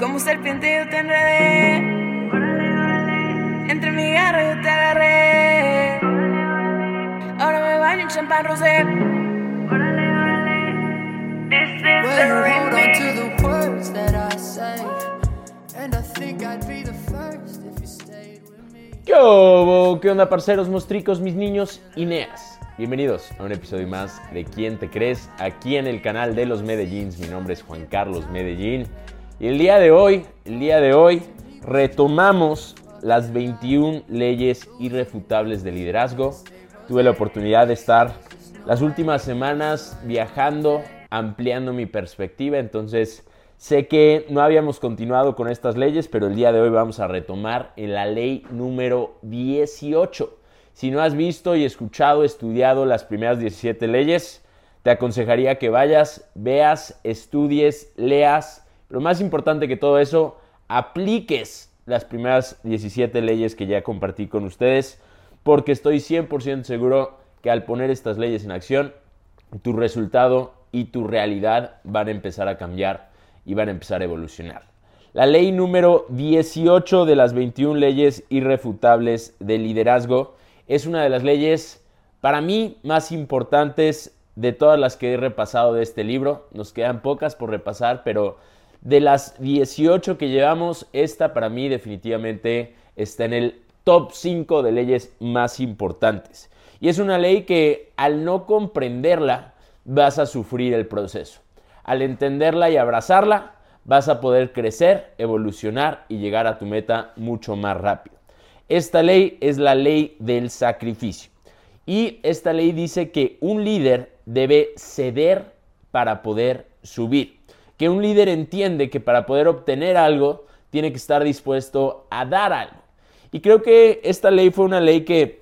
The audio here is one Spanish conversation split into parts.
Como serpiente yo te enredé. Entre mi garra yo te agarré. Ahora me baño en champán rosé. Well, hold on remix. to the words that I say. And I think I'd be the first if you stayed with me. ¿Qué, hubo? ¿Qué onda, parceros, mostricos, mis niños y neas? Bienvenidos a un episodio más de ¿Quién te crees? Aquí en el canal de los Medellíns. Mi nombre es Juan Carlos Medellín. Y el día de hoy, el día de hoy, retomamos las 21 leyes irrefutables de liderazgo. Tuve la oportunidad de estar las últimas semanas viajando, ampliando mi perspectiva, entonces sé que no habíamos continuado con estas leyes, pero el día de hoy vamos a retomar en la ley número 18. Si no has visto y escuchado, estudiado las primeras 17 leyes, te aconsejaría que vayas, veas, estudies, leas, pero más importante que todo eso, apliques las primeras 17 leyes que ya compartí con ustedes, porque estoy 100% seguro que al poner estas leyes en acción, tu resultado y tu realidad van a empezar a cambiar y van a empezar a evolucionar. La ley número 18 de las 21 leyes irrefutables de liderazgo es una de las leyes para mí más importantes de todas las que he repasado de este libro. Nos quedan pocas por repasar, pero de las 18 que llevamos, esta para mí definitivamente está en el top 5 de leyes más importantes. Y es una ley que al no comprenderla vas a sufrir el proceso. Al entenderla y abrazarla vas a poder crecer, evolucionar y llegar a tu meta mucho más rápido. Esta ley es la ley del sacrificio. Y esta ley dice que un líder debe ceder para poder subir. Que un líder entiende que para poder obtener algo tiene que estar dispuesto a dar algo. Y creo que esta ley fue una ley que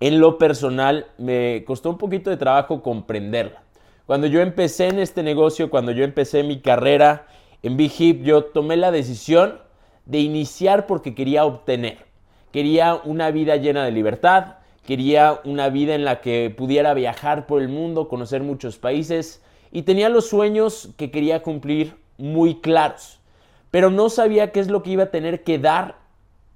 en lo personal me costó un poquito de trabajo comprenderla. Cuando yo empecé en este negocio, cuando yo empecé mi carrera en Big Hip, yo tomé la decisión de iniciar porque quería obtener. Quería una vida llena de libertad, quería una vida en la que pudiera viajar por el mundo, conocer muchos países y tenía los sueños que quería cumplir muy claros. Pero no sabía qué es lo que iba a tener que dar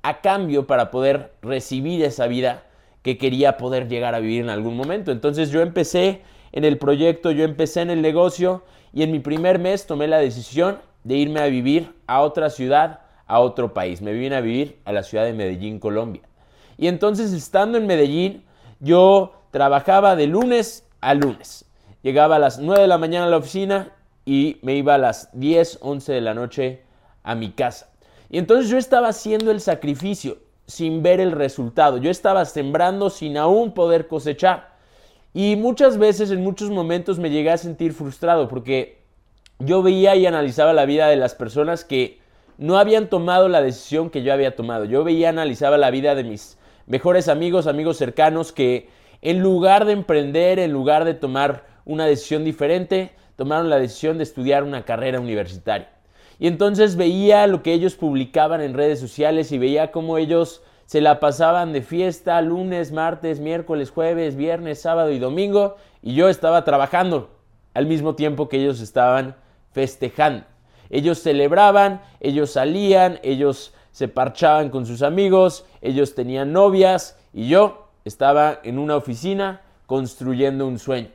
a cambio para poder recibir esa vida que quería poder llegar a vivir en algún momento. Entonces yo empecé en el proyecto, yo empecé en el negocio y en mi primer mes tomé la decisión de irme a vivir a otra ciudad, a otro país. Me vine a vivir a la ciudad de Medellín, Colombia. Y entonces estando en Medellín, yo trabajaba de lunes a lunes. Llegaba a las 9 de la mañana a la oficina y me iba a las 10, 11 de la noche a mi casa. Y entonces yo estaba haciendo el sacrificio sin ver el resultado. Yo estaba sembrando sin aún poder cosechar. Y muchas veces, en muchos momentos, me llegué a sentir frustrado porque yo veía y analizaba la vida de las personas que no habían tomado la decisión que yo había tomado. Yo veía y analizaba la vida de mis mejores amigos, amigos cercanos, que en lugar de emprender, en lugar de tomar una decisión diferente, tomaron la decisión de estudiar una carrera universitaria. Y entonces veía lo que ellos publicaban en redes sociales y veía cómo ellos se la pasaban de fiesta lunes, martes, miércoles, jueves, viernes, sábado y domingo y yo estaba trabajando al mismo tiempo que ellos estaban festejando. Ellos celebraban, ellos salían, ellos se parchaban con sus amigos, ellos tenían novias y yo estaba en una oficina construyendo un sueño.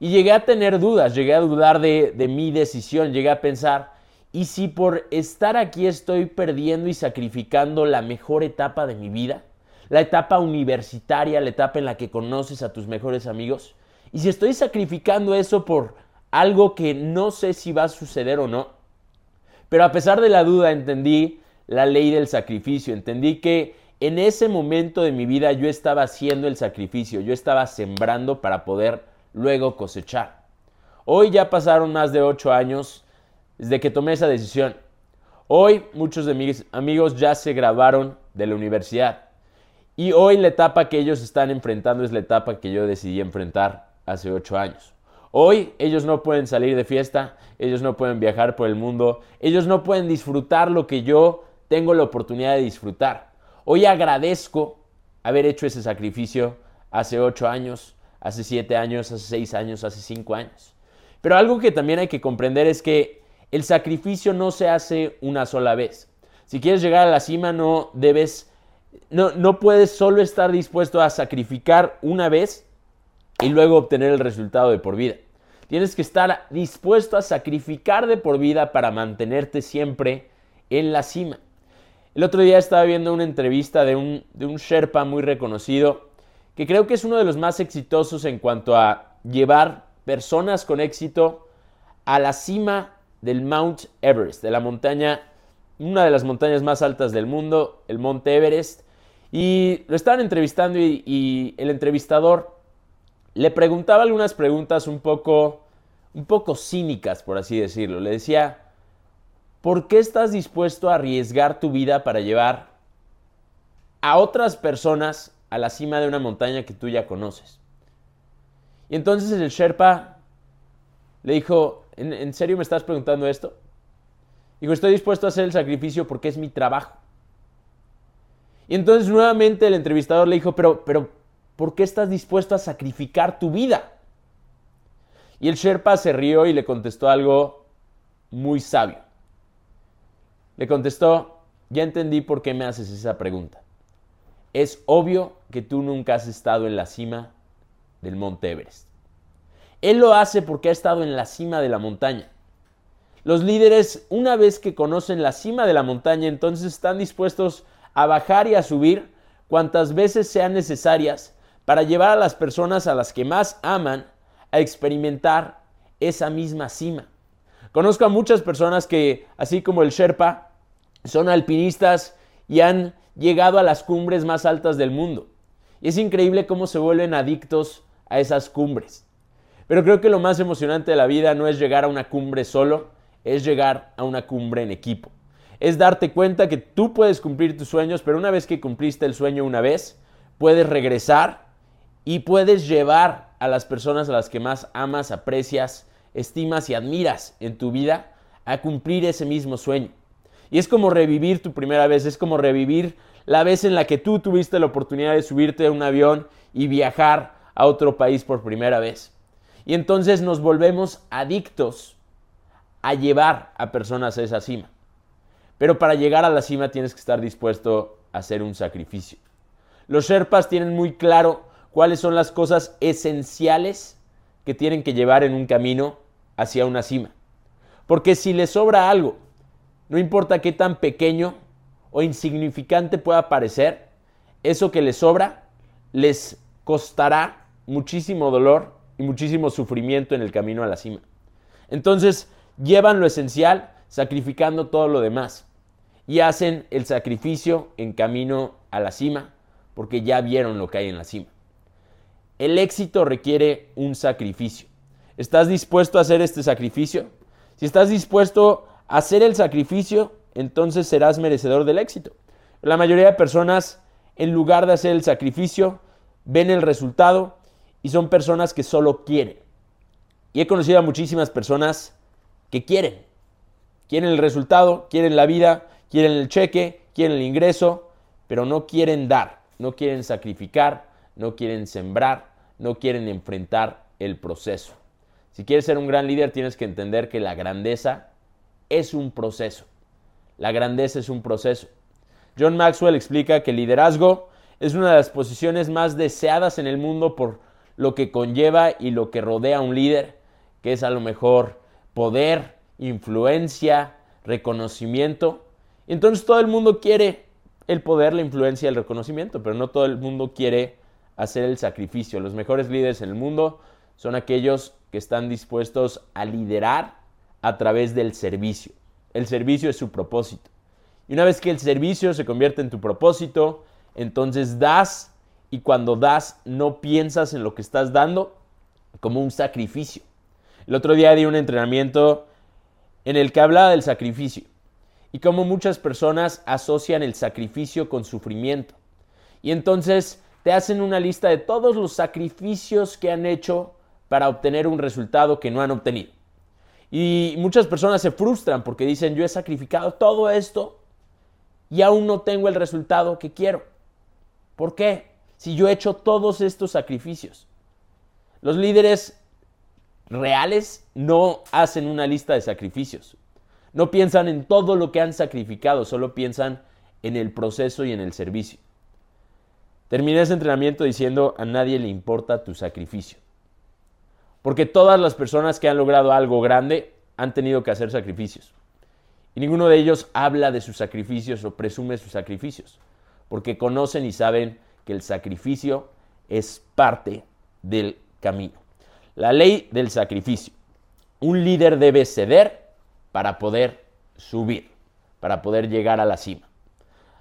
Y llegué a tener dudas, llegué a dudar de, de mi decisión, llegué a pensar, ¿y si por estar aquí estoy perdiendo y sacrificando la mejor etapa de mi vida? La etapa universitaria, la etapa en la que conoces a tus mejores amigos. ¿Y si estoy sacrificando eso por algo que no sé si va a suceder o no? Pero a pesar de la duda entendí la ley del sacrificio, entendí que en ese momento de mi vida yo estaba haciendo el sacrificio, yo estaba sembrando para poder luego cosechar. Hoy ya pasaron más de ocho años desde que tomé esa decisión. Hoy muchos de mis amigos ya se graduaron de la universidad. Y hoy la etapa que ellos están enfrentando es la etapa que yo decidí enfrentar hace ocho años. Hoy ellos no pueden salir de fiesta, ellos no pueden viajar por el mundo, ellos no pueden disfrutar lo que yo tengo la oportunidad de disfrutar. Hoy agradezco haber hecho ese sacrificio hace ocho años, hace siete años, hace seis años, hace cinco años. Pero algo que también hay que comprender es que el sacrificio no se hace una sola vez. Si quieres llegar a la cima, no debes, no, no puedes solo estar dispuesto a sacrificar una vez y luego obtener el resultado de por vida. Tienes que estar dispuesto a sacrificar de por vida para mantenerte siempre en la cima. El otro día estaba viendo una entrevista de un, de un Sherpa muy reconocido, que creo que es uno de los más exitosos en cuanto a llevar personas con éxito a la cima del Mount Everest, de la montaña, una de las montañas más altas del mundo, el Monte Everest. Y lo estaban entrevistando y, y el entrevistador le preguntaba algunas preguntas un poco, un poco cínicas, por así decirlo. Le decía, ¿por qué estás dispuesto a arriesgar tu vida para llevar a otras personas a la cima de una montaña que tú ya conoces? Y entonces el Sherpa le dijo, ¿en, ¿en serio me estás preguntando esto? Dijo, estoy dispuesto a hacer el sacrificio porque es mi trabajo. Y entonces nuevamente el entrevistador le dijo, pero, pero, ¿por qué estás dispuesto a sacrificar tu vida? Y el Sherpa se rió y le contestó algo muy sabio. Le contestó, ya entendí por qué me haces esa pregunta. Es obvio que tú nunca has estado en la cima del Monte Everest. Él lo hace porque ha estado en la cima de la montaña. Los líderes, una vez que conocen la cima de la montaña, entonces están dispuestos a bajar y a subir cuantas veces sean necesarias para llevar a las personas a las que más aman a experimentar esa misma cima. Conozco a muchas personas que, así como el Sherpa, son alpinistas y han llegado a las cumbres más altas del mundo. Y es increíble cómo se vuelven adictos a esas cumbres. Pero creo que lo más emocionante de la vida no es llegar a una cumbre solo, es llegar a una cumbre en equipo. Es darte cuenta que tú puedes cumplir tus sueños, pero una vez que cumpliste el sueño una vez, puedes regresar y puedes llevar a las personas a las que más amas, aprecias, estimas y admiras en tu vida a cumplir ese mismo sueño. Y es como revivir tu primera vez, es como revivir la vez en la que tú tuviste la oportunidad de subirte a un avión y viajar a otro país por primera vez. Y entonces nos volvemos adictos a llevar a personas a esa cima. Pero para llegar a la cima tienes que estar dispuesto a hacer un sacrificio. Los Sherpas tienen muy claro cuáles son las cosas esenciales que tienen que llevar en un camino hacia una cima. Porque si les sobra algo, no importa qué tan pequeño o insignificante pueda parecer, eso que les sobra les costará muchísimo dolor y muchísimo sufrimiento en el camino a la cima. Entonces, llevan lo esencial sacrificando todo lo demás y hacen el sacrificio en camino a la cima porque ya vieron lo que hay en la cima. El éxito requiere un sacrificio. ¿Estás dispuesto a hacer este sacrificio? Si estás dispuesto hacer el sacrificio, entonces serás merecedor del éxito. La mayoría de personas, en lugar de hacer el sacrificio, ven el resultado y son personas que solo quieren. Y he conocido a muchísimas personas que quieren. Quieren el resultado, quieren la vida, quieren el cheque, quieren el ingreso, pero no quieren dar, no quieren sacrificar, no quieren sembrar, no quieren enfrentar el proceso. Si quieres ser un gran líder, tienes que entender que la grandeza es un proceso. La grandeza es un proceso. John Maxwell explica que el liderazgo es una de las posiciones más deseadas en el mundo por lo que conlleva y lo que rodea a un líder, que es a lo mejor poder, influencia, reconocimiento. Entonces todo el mundo quiere el poder, la influencia, el reconocimiento, pero no todo el mundo quiere hacer el sacrificio. Los mejores líderes en el mundo son aquellos que están dispuestos a liderar a través del servicio. El servicio es su propósito. Y una vez que el servicio se convierte en tu propósito, entonces das y cuando das no piensas en lo que estás dando como un sacrificio. El otro día di un entrenamiento en el que hablaba del sacrificio y cómo muchas personas asocian el sacrificio con sufrimiento. Y entonces te hacen una lista de todos los sacrificios que han hecho para obtener un resultado que no han obtenido. Y muchas personas se frustran porque dicen, yo he sacrificado todo esto y aún no tengo el resultado que quiero. ¿Por qué? Si yo he hecho todos estos sacrificios. Los líderes reales no hacen una lista de sacrificios. No piensan en todo lo que han sacrificado, solo piensan en el proceso y en el servicio. Terminé ese entrenamiento diciendo a nadie le importa tu sacrificio. Porque todas las personas que han logrado algo grande han tenido que hacer sacrificios. Y ninguno de ellos habla de sus sacrificios o presume sus sacrificios. Porque conocen y saben que el sacrificio es parte del camino. La ley del sacrificio. Un líder debe ceder para poder subir, para poder llegar a la cima.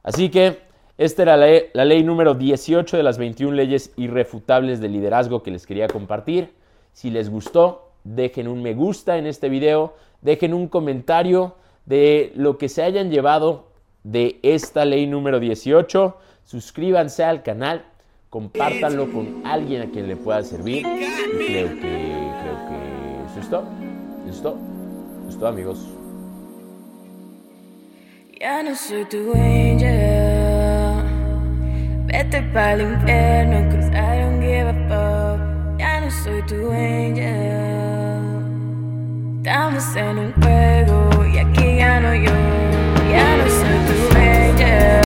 Así que esta era la, ley número 18 de las 21 leyes irrefutables de liderazgo que les quería compartir. Si les gustó, dejen un me gusta en este video, dejen un comentario de lo que se hayan llevado de esta ley número 18. Suscríbanse al canal, compártanlo con alguien a quien le pueda servir. Y creo que, creo que eso es todo. Eso es todo. Amigos. Ya no soy tu angel. Vete para el infierno, cause I don't give a. Soy tu angel. Estamos en un juego y aquí ya no yo.